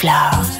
floor.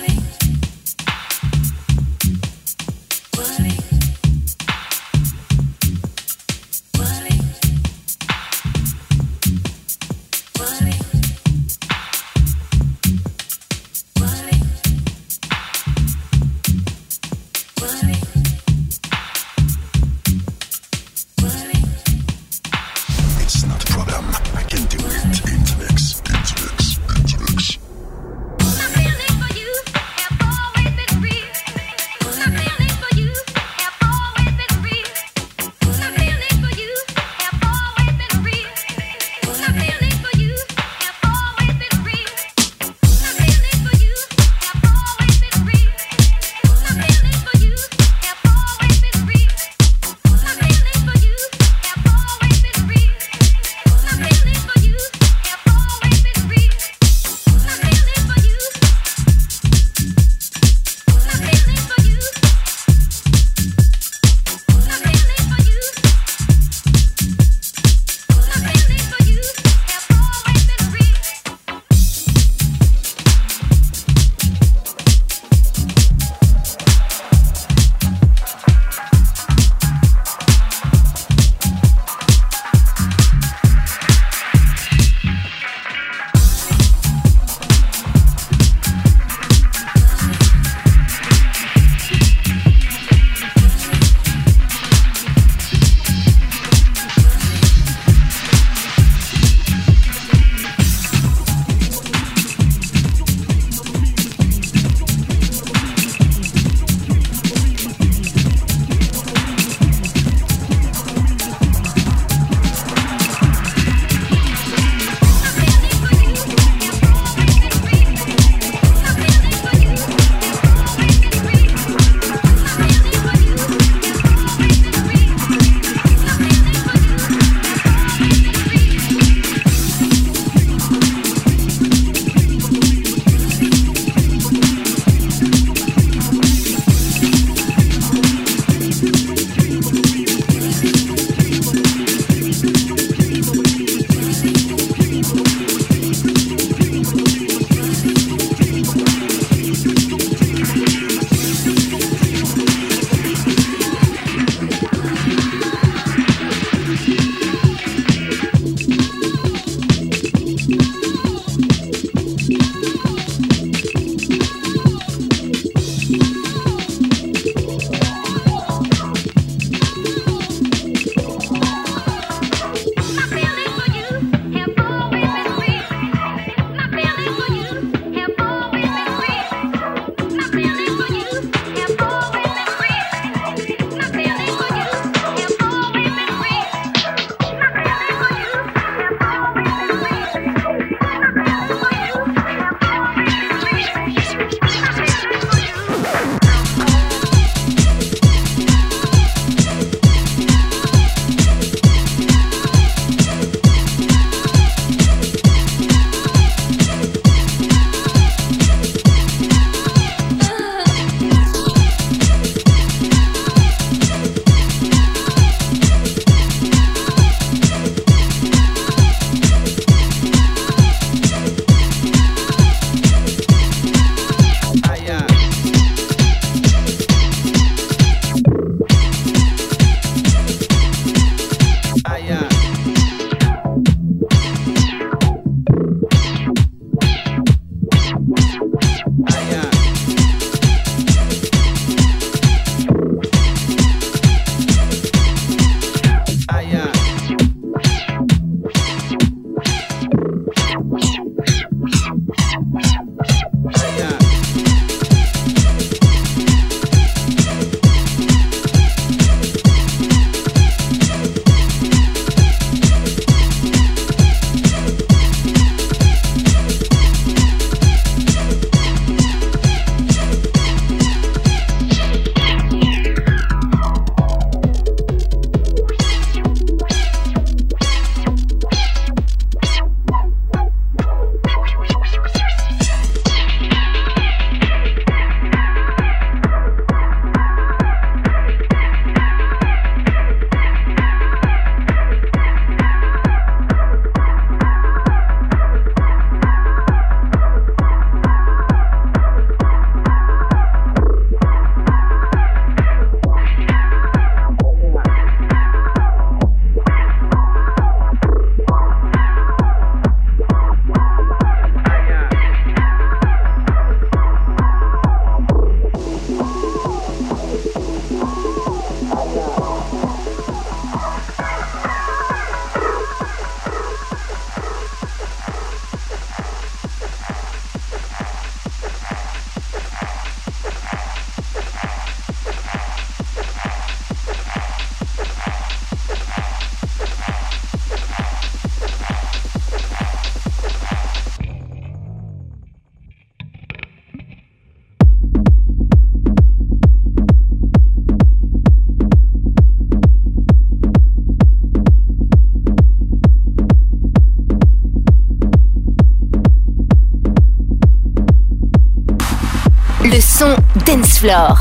Flore.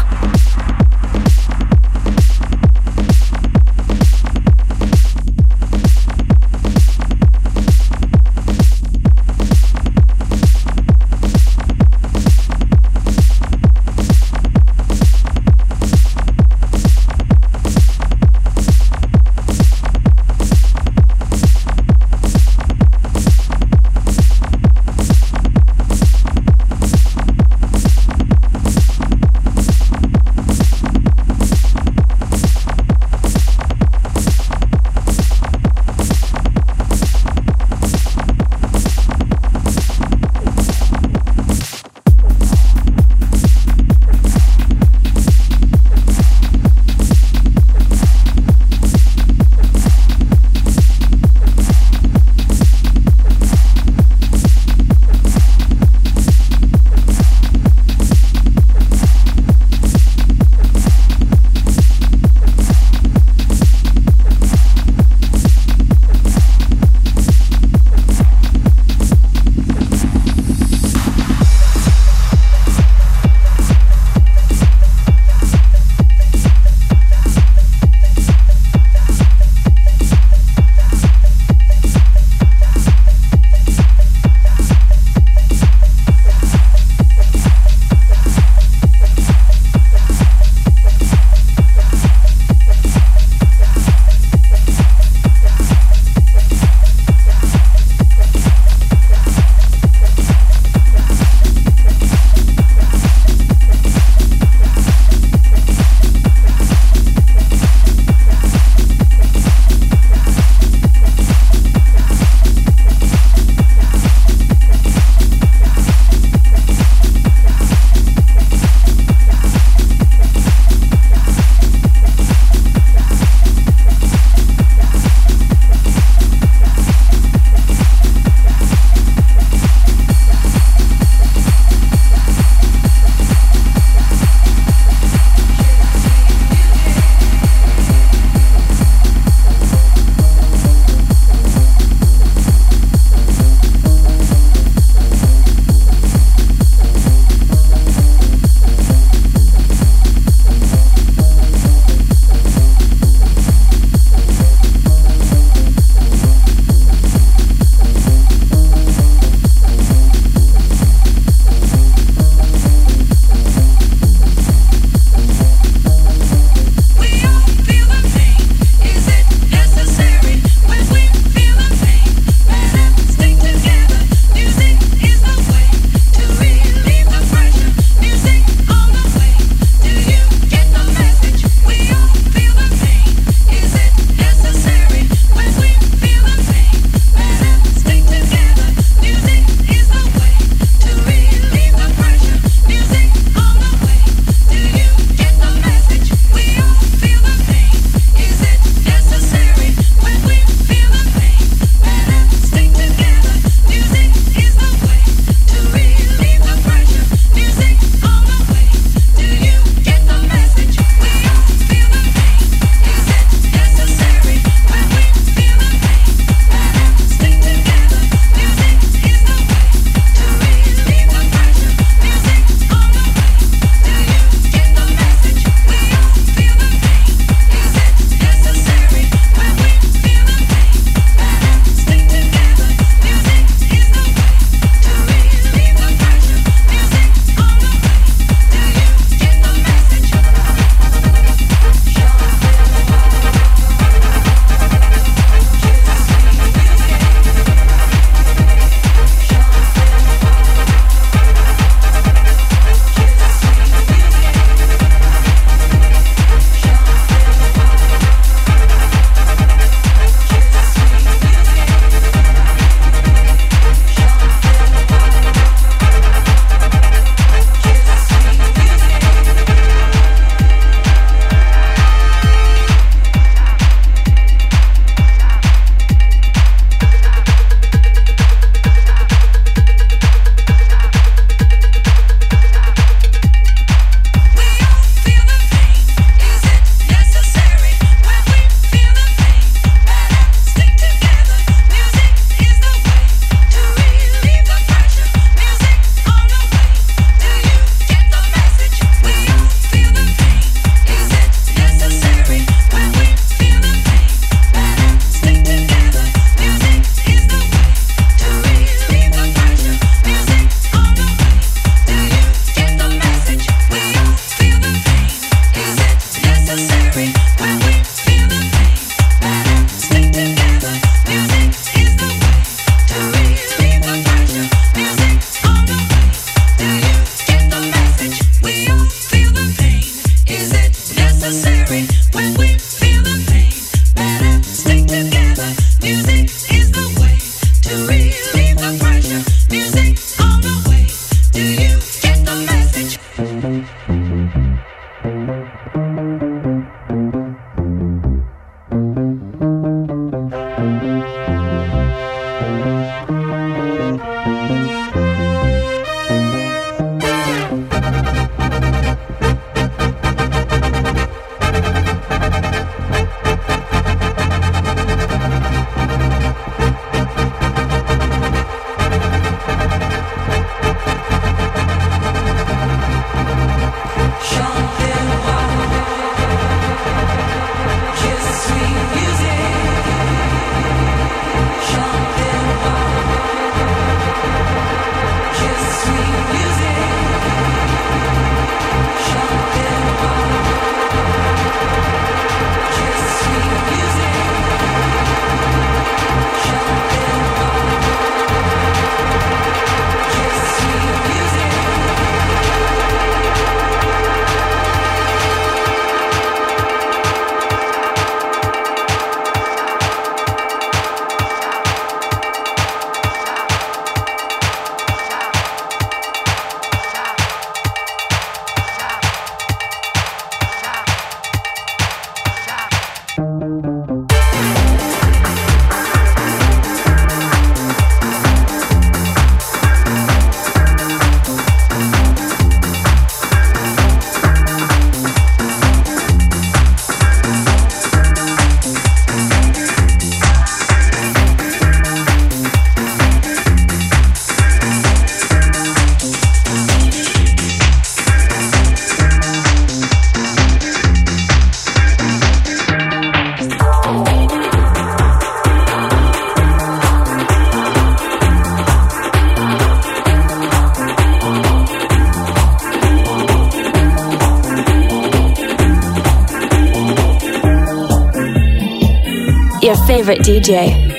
Favorite DJ.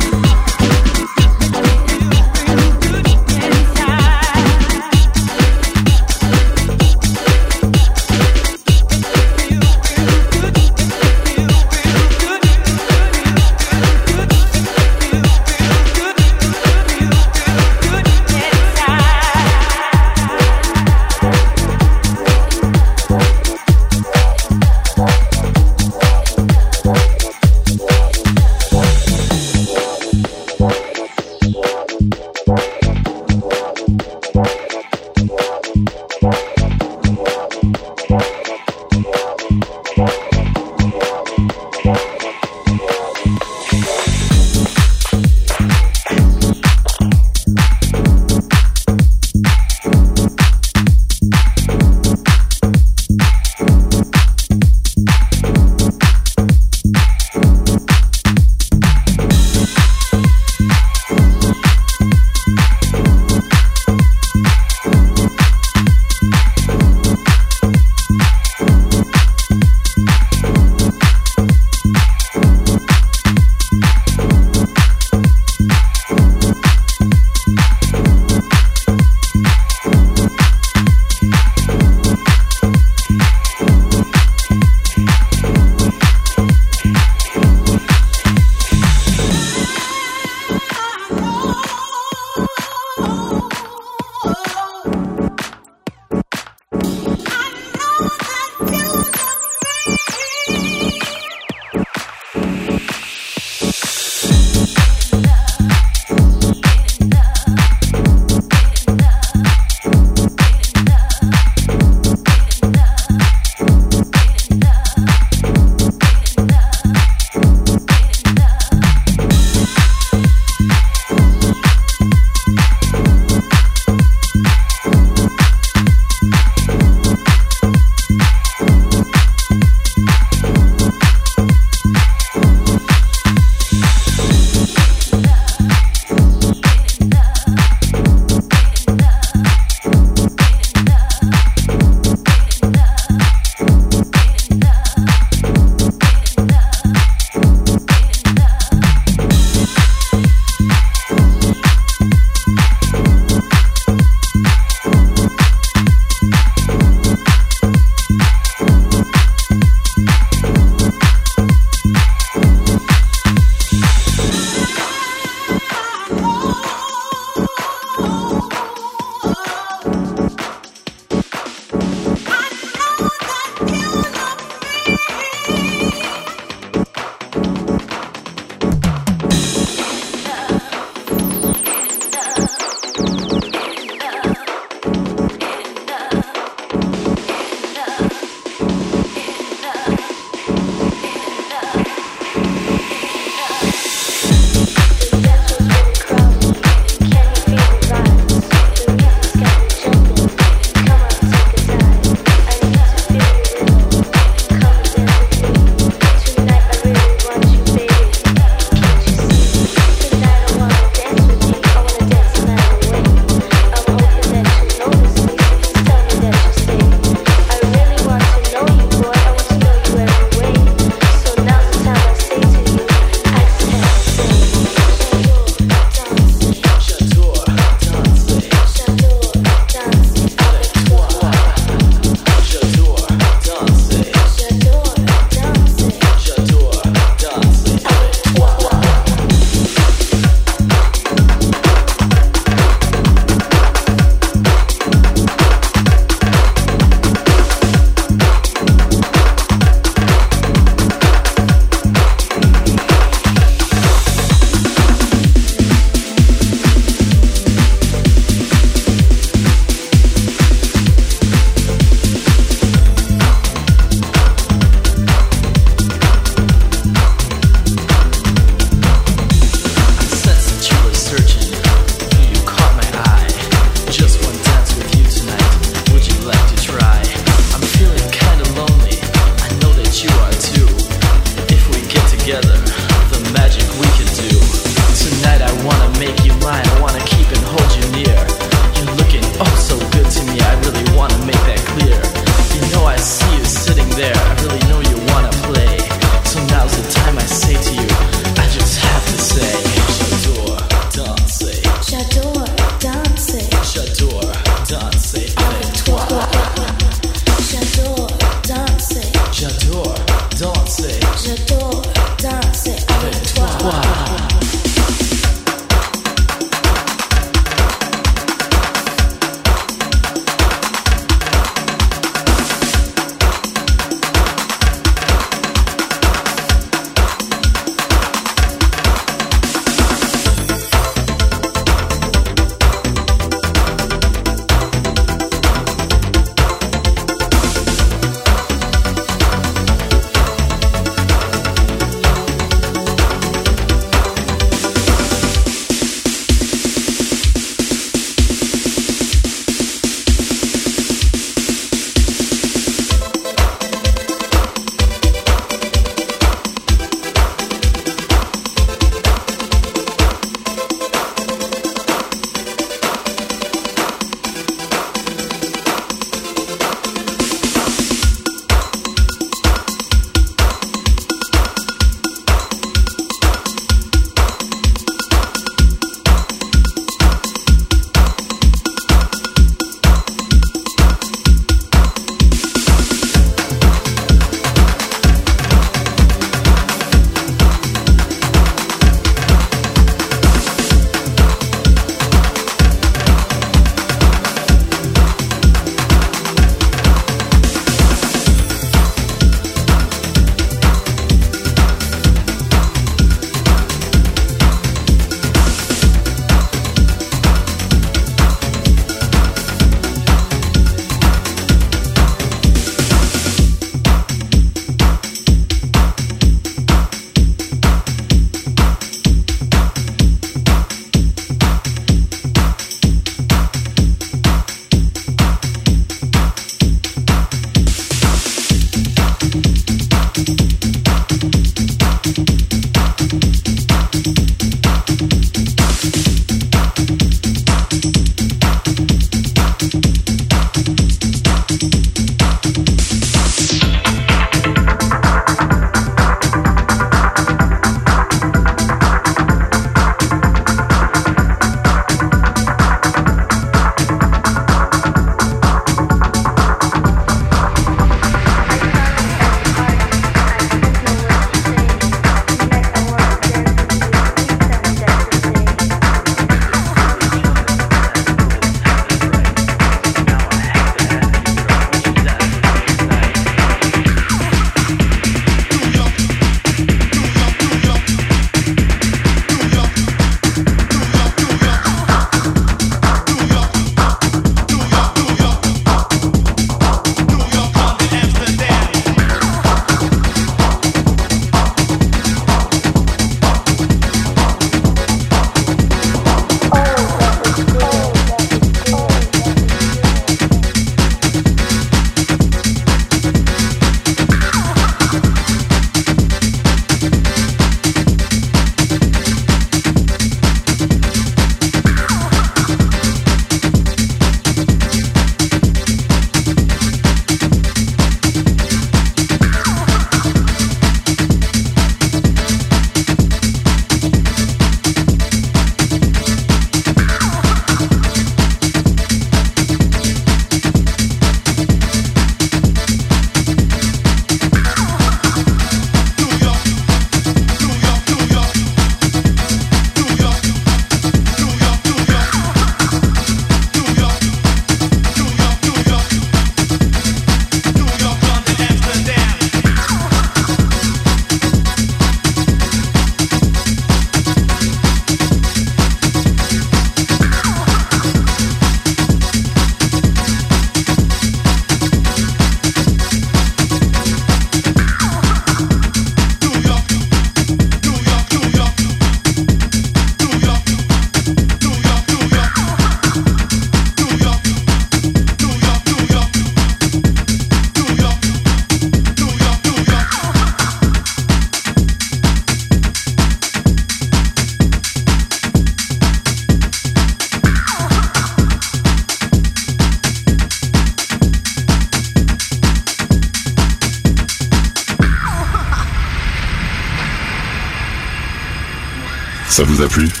Ça vous a plu?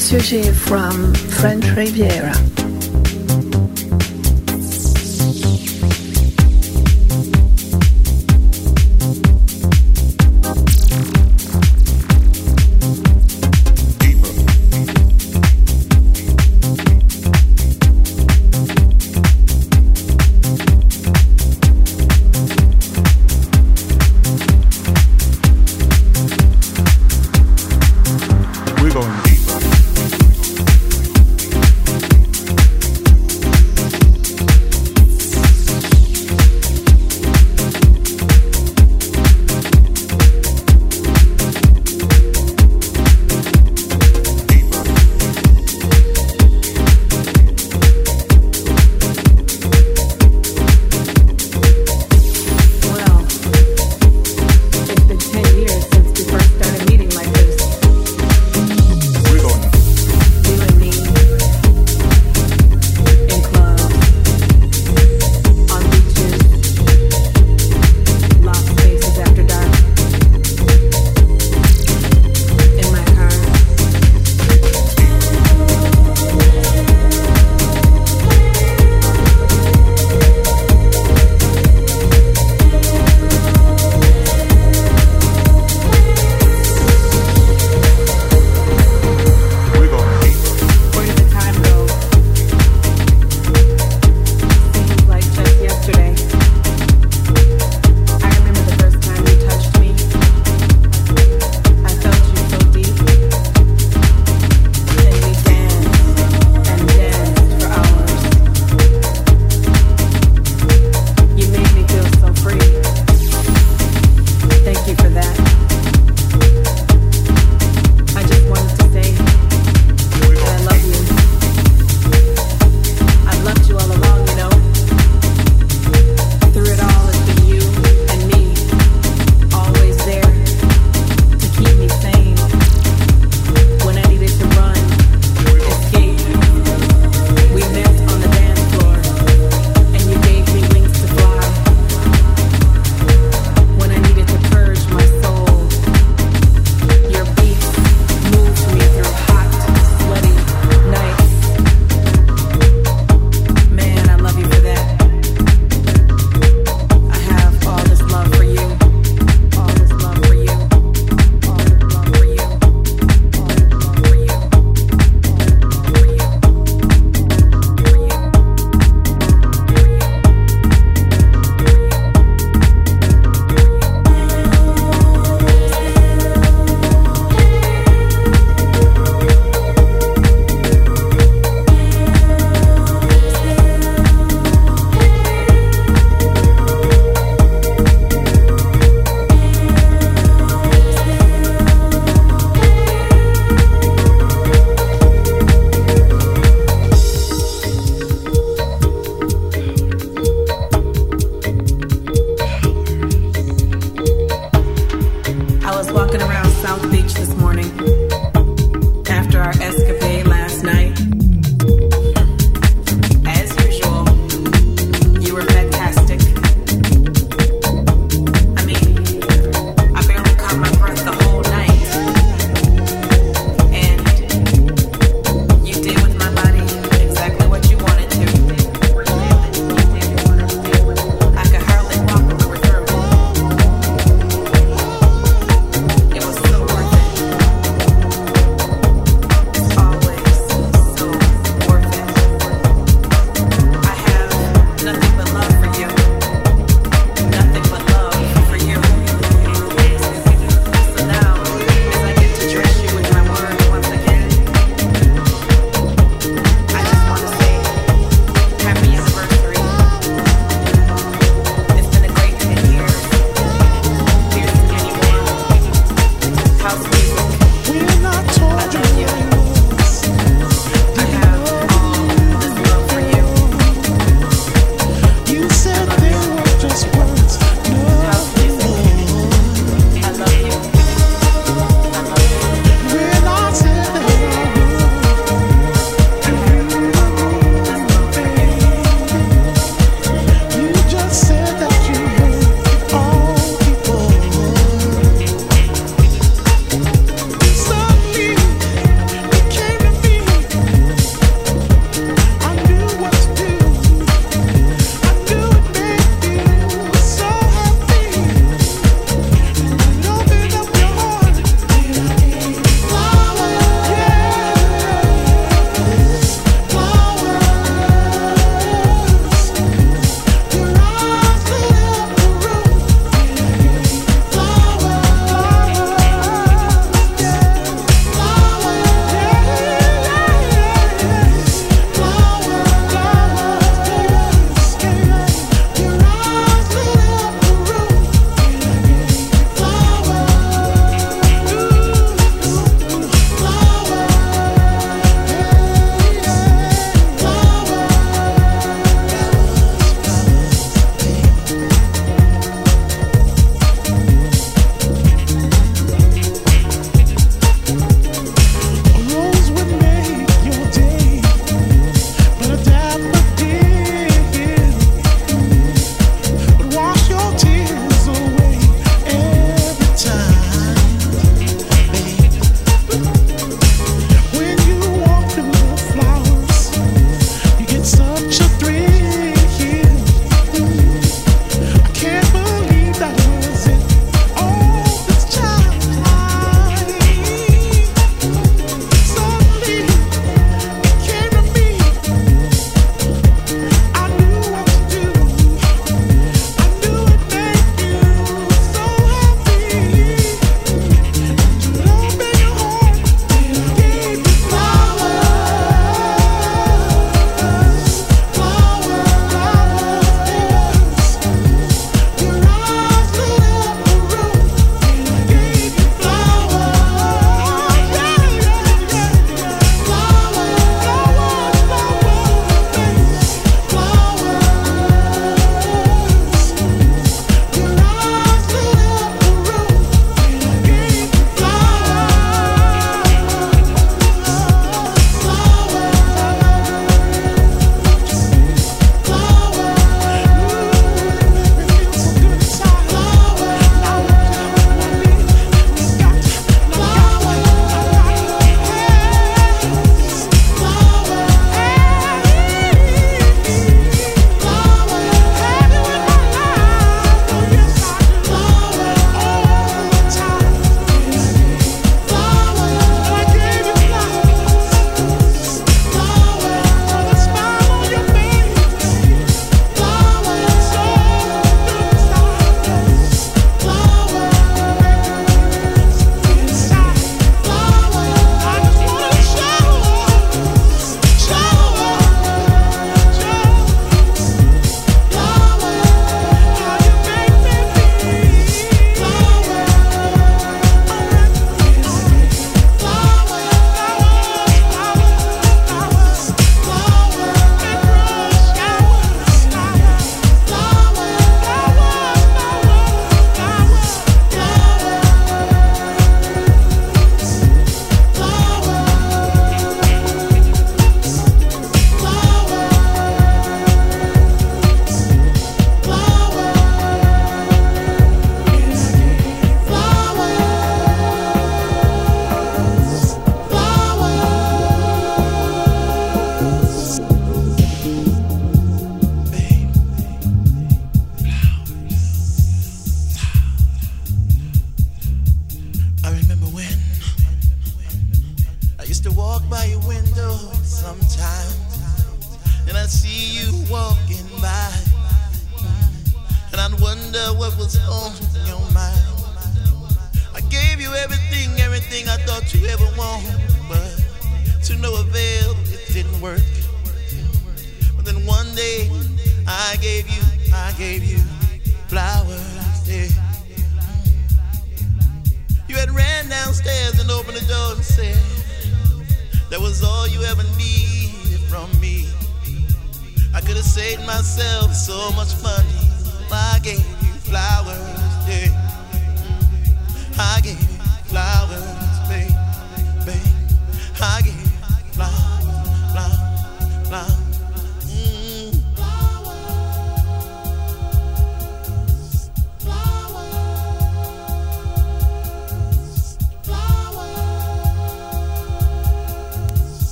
Sujet from French Riviera.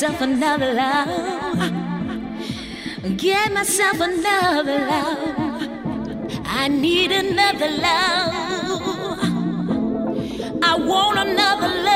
Myself another love. Get myself another love. I need another love. I want another love.